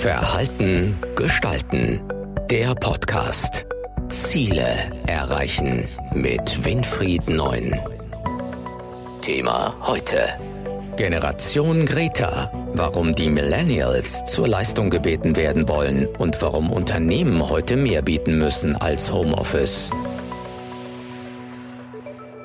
Verhalten gestalten. Der Podcast. Ziele erreichen mit Winfried Neun. Thema heute. Generation Greta. Warum die Millennials zur Leistung gebeten werden wollen und warum Unternehmen heute mehr bieten müssen als Homeoffice.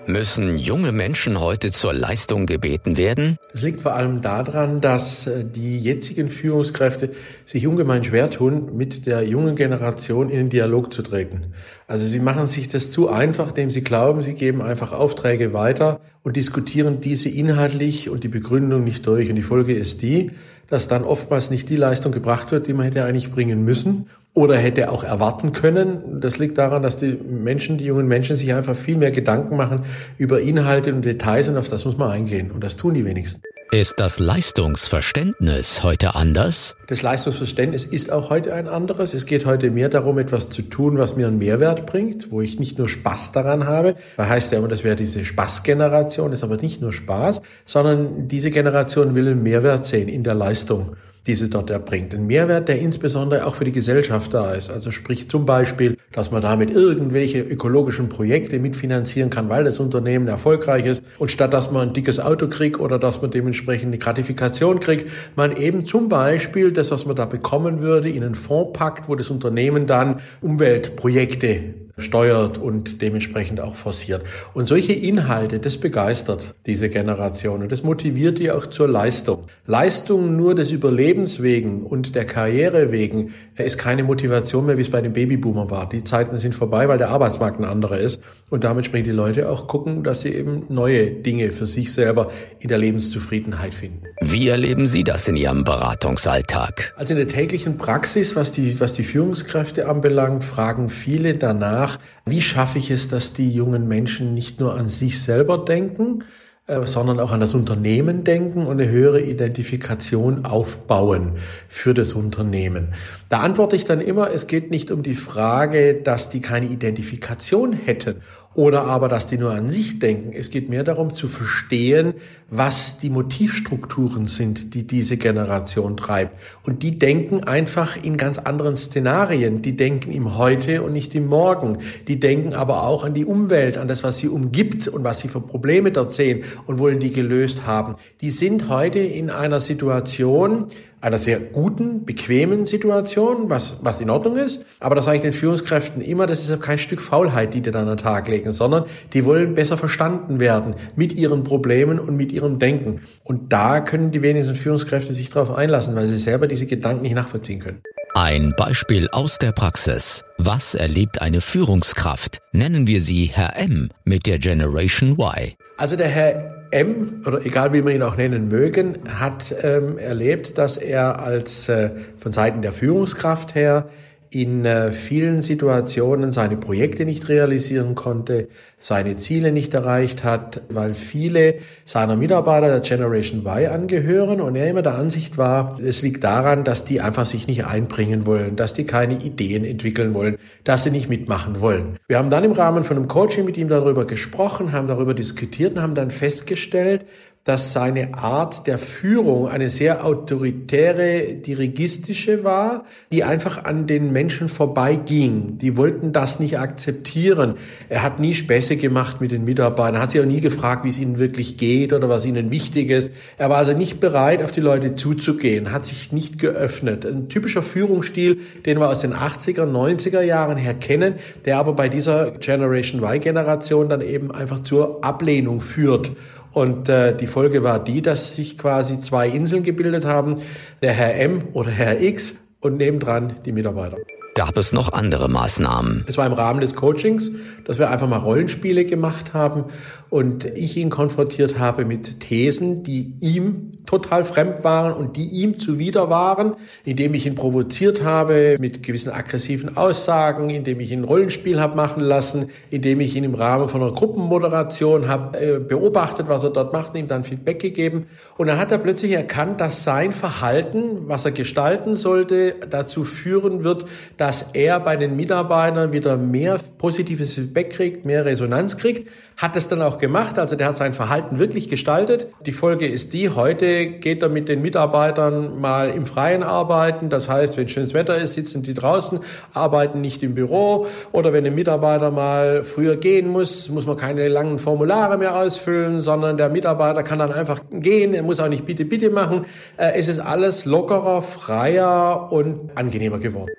Müssen junge Menschen heute zur Leistung gebeten werden? Das liegt vor allem daran, dass äh, die jetzigen Führungskräfte sich ungemein schwer tun, mit der jungen Generation in den Dialog zu treten. Also sie machen sich das zu einfach, indem sie glauben, sie geben einfach Aufträge weiter und diskutieren diese inhaltlich und die Begründung nicht durch. Und die Folge ist die, dass dann oftmals nicht die Leistung gebracht wird, die man hätte eigentlich bringen müssen oder hätte auch erwarten können. Das liegt daran, dass die Menschen, die jungen Menschen sich einfach viel mehr Gedanken machen über Inhalte und Details und auf das muss man eingehen. Und das tun die wenigsten. Ist das Leistungsverständnis heute anders? Das Leistungsverständnis ist auch heute ein anderes. Es geht heute mehr darum, etwas zu tun, was mir einen Mehrwert bringt, wo ich nicht nur Spaß daran habe. Da heißt ja immer, das wäre diese Spaßgeneration, ist aber nicht nur Spaß, sondern diese Generation will einen Mehrwert sehen in der Leistung die sie dort erbringt. Ein Mehrwert, der insbesondere auch für die Gesellschaft da ist. Also sprich zum Beispiel, dass man damit irgendwelche ökologischen Projekte mitfinanzieren kann, weil das Unternehmen erfolgreich ist. Und statt dass man ein dickes Auto kriegt oder dass man dementsprechend eine Gratifikation kriegt, man eben zum Beispiel das, was man da bekommen würde, in einen Fonds packt, wo das Unternehmen dann Umweltprojekte steuert und dementsprechend auch forciert. Und solche Inhalte, das begeistert diese Generation und das motiviert die auch zur Leistung. Leistung nur des Überlebens wegen und der Karriere wegen ist keine Motivation mehr, wie es bei den Babyboomern war. Die Zeiten sind vorbei, weil der Arbeitsmarkt ein anderer ist und damit sprechen die Leute auch gucken, dass sie eben neue Dinge für sich selber in der Lebenszufriedenheit finden. Wie erleben Sie das in Ihrem Beratungsalltag? Also in der täglichen Praxis, was die, was die Führungskräfte anbelangt, fragen viele danach, nach, wie schaffe ich es, dass die jungen Menschen nicht nur an sich selber denken, äh, sondern auch an das Unternehmen denken und eine höhere Identifikation aufbauen für das Unternehmen. Da antworte ich dann immer, es geht nicht um die Frage, dass die keine Identifikation hätten oder aber, dass die nur an sich denken. Es geht mehr darum zu verstehen, was die Motivstrukturen sind, die diese Generation treibt. Und die denken einfach in ganz anderen Szenarien. Die denken im Heute und nicht im Morgen. Die denken aber auch an die Umwelt, an das, was sie umgibt und was sie für Probleme dort sehen und wollen die gelöst haben. Die sind heute in einer Situation, einer sehr guten, bequemen Situation, was, was in Ordnung ist. Aber das sage ich den Führungskräften immer, das ist kein Stück Faulheit, die die dann an den Tag legen, sondern die wollen besser verstanden werden mit ihren Problemen und mit ihrem Denken. Und da können die wenigsten Führungskräfte sich darauf einlassen, weil sie selber diese Gedanken nicht nachvollziehen können. Ein Beispiel aus der Praxis. Was erlebt eine Führungskraft? Nennen wir sie Herr M mit der Generation Y. Also der Herr M, oder egal wie wir ihn auch nennen mögen, hat ähm, erlebt, dass er als äh, von Seiten der Führungskraft her in äh, vielen Situationen seine Projekte nicht realisieren konnte, seine Ziele nicht erreicht hat, weil viele seiner Mitarbeiter der Generation Y angehören und er immer der Ansicht war, es liegt daran, dass die einfach sich nicht einbringen wollen, dass die keine Ideen entwickeln wollen, dass sie nicht mitmachen wollen. Wir haben dann im Rahmen von einem Coaching mit ihm darüber gesprochen, haben darüber diskutiert und haben dann festgestellt, dass seine Art der Führung eine sehr autoritäre, dirigistische war, die einfach an den Menschen vorbeiging. Die wollten das nicht akzeptieren. Er hat nie Späße gemacht mit den Mitarbeitern, hat sie auch nie gefragt, wie es ihnen wirklich geht oder was ihnen wichtig ist. Er war also nicht bereit, auf die Leute zuzugehen, hat sich nicht geöffnet. Ein typischer Führungsstil, den wir aus den 80er, 90er Jahren her kennen, der aber bei dieser Generation Y-Generation dann eben einfach zur Ablehnung führt. Und äh, die Folge war die, dass sich quasi zwei Inseln gebildet haben, der Herr M oder Herr X und nebendran die Mitarbeiter. Gab es noch andere Maßnahmen? Es war im Rahmen des Coachings, dass wir einfach mal Rollenspiele gemacht haben und ich ihn konfrontiert habe mit Thesen, die ihm total fremd waren und die ihm zuwider waren, indem ich ihn provoziert habe mit gewissen aggressiven Aussagen, indem ich ihn ein Rollenspiel habe machen lassen, indem ich ihn im Rahmen von einer Gruppenmoderation habe äh, beobachtet, was er dort macht ihm dann Feedback gegeben. Und dann hat er plötzlich erkannt, dass sein Verhalten, was er gestalten sollte, dazu führen wird, dass er bei den Mitarbeitern wieder mehr positives Feedback kriegt, mehr Resonanz kriegt, hat es dann auch gemacht. Also der hat sein Verhalten wirklich gestaltet. Die Folge ist die, heute geht er mit den Mitarbeitern mal im Freien arbeiten. Das heißt, wenn schönes Wetter ist, sitzen die draußen, arbeiten nicht im Büro. Oder wenn ein Mitarbeiter mal früher gehen muss, muss man keine langen Formulare mehr ausfüllen, sondern der Mitarbeiter kann dann einfach gehen. Er muss auch nicht bitte, bitte machen. Äh, es ist alles lockerer, freier und angenehmer geworden.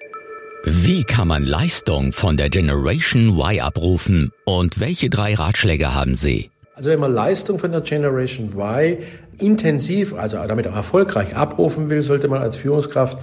Wie kann man Leistung von der Generation Y abrufen und welche drei Ratschläge haben Sie? Also wenn man Leistung von der Generation Y intensiv, also damit auch erfolgreich abrufen will, sollte man als Führungskraft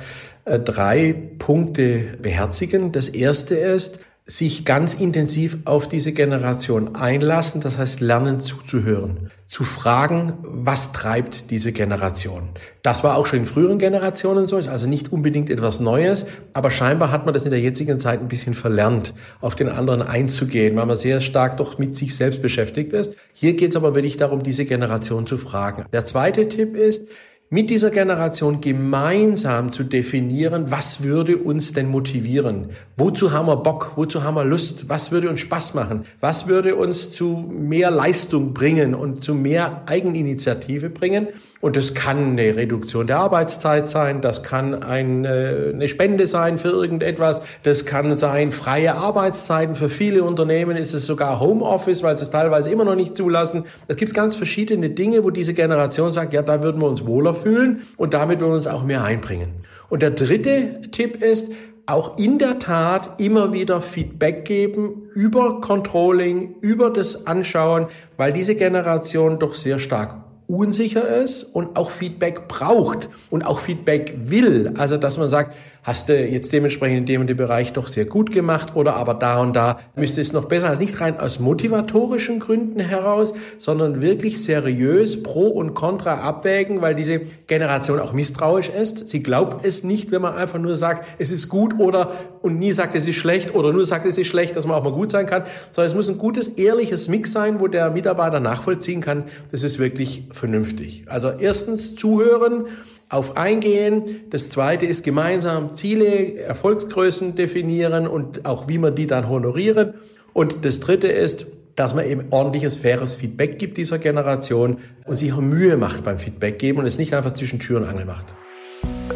äh, drei Punkte beherzigen. Das erste ist, sich ganz intensiv auf diese Generation einlassen, das heißt lernen zuzuhören, zu fragen, was treibt diese Generation. Das war auch schon in früheren Generationen so, ist also nicht unbedingt etwas Neues, aber scheinbar hat man das in der jetzigen Zeit ein bisschen verlernt, auf den anderen einzugehen, weil man sehr stark doch mit sich selbst beschäftigt ist. Hier geht es aber wirklich darum, diese Generation zu fragen. Der zweite Tipp ist, mit dieser Generation gemeinsam zu definieren, was würde uns denn motivieren? Wozu haben wir Bock? Wozu haben wir Lust? Was würde uns Spaß machen? Was würde uns zu mehr Leistung bringen und zu mehr Eigeninitiative bringen? Und das kann eine Reduktion der Arbeitszeit sein, das kann eine Spende sein für irgendetwas, das kann sein freie Arbeitszeiten. Für viele Unternehmen ist es sogar Homeoffice, weil sie es teilweise immer noch nicht zulassen. Es gibt ganz verschiedene Dinge, wo diese Generation sagt, ja, da würden wir uns wohler fühlen und damit würden wir uns auch mehr einbringen. Und der dritte Tipp ist, auch in der Tat immer wieder Feedback geben über Controlling, über das Anschauen, weil diese Generation doch sehr stark unsicher ist und auch Feedback braucht und auch Feedback will. Also, dass man sagt, hast du jetzt dementsprechend in dem und dem Bereich doch sehr gut gemacht oder aber da und da müsste es noch besser. Also nicht rein aus motivatorischen Gründen heraus, sondern wirklich seriös Pro und Contra abwägen, weil diese Generation auch misstrauisch ist. Sie glaubt es nicht, wenn man einfach nur sagt, es ist gut oder und nie sagt, es ist schlecht oder nur sagt, es ist schlecht, dass man auch mal gut sein kann, sondern es muss ein gutes, ehrliches Mix sein, wo der Mitarbeiter nachvollziehen kann, das ist wirklich vernünftig. Also erstens zuhören, auf eingehen. Das zweite ist gemeinsam Ziele, Erfolgsgrößen definieren und auch wie man die dann honorieren. Und das dritte ist, dass man eben ordentliches, faires Feedback gibt dieser Generation und sich auch Mühe macht beim Feedback geben und es nicht einfach zwischen Tür und Angel macht.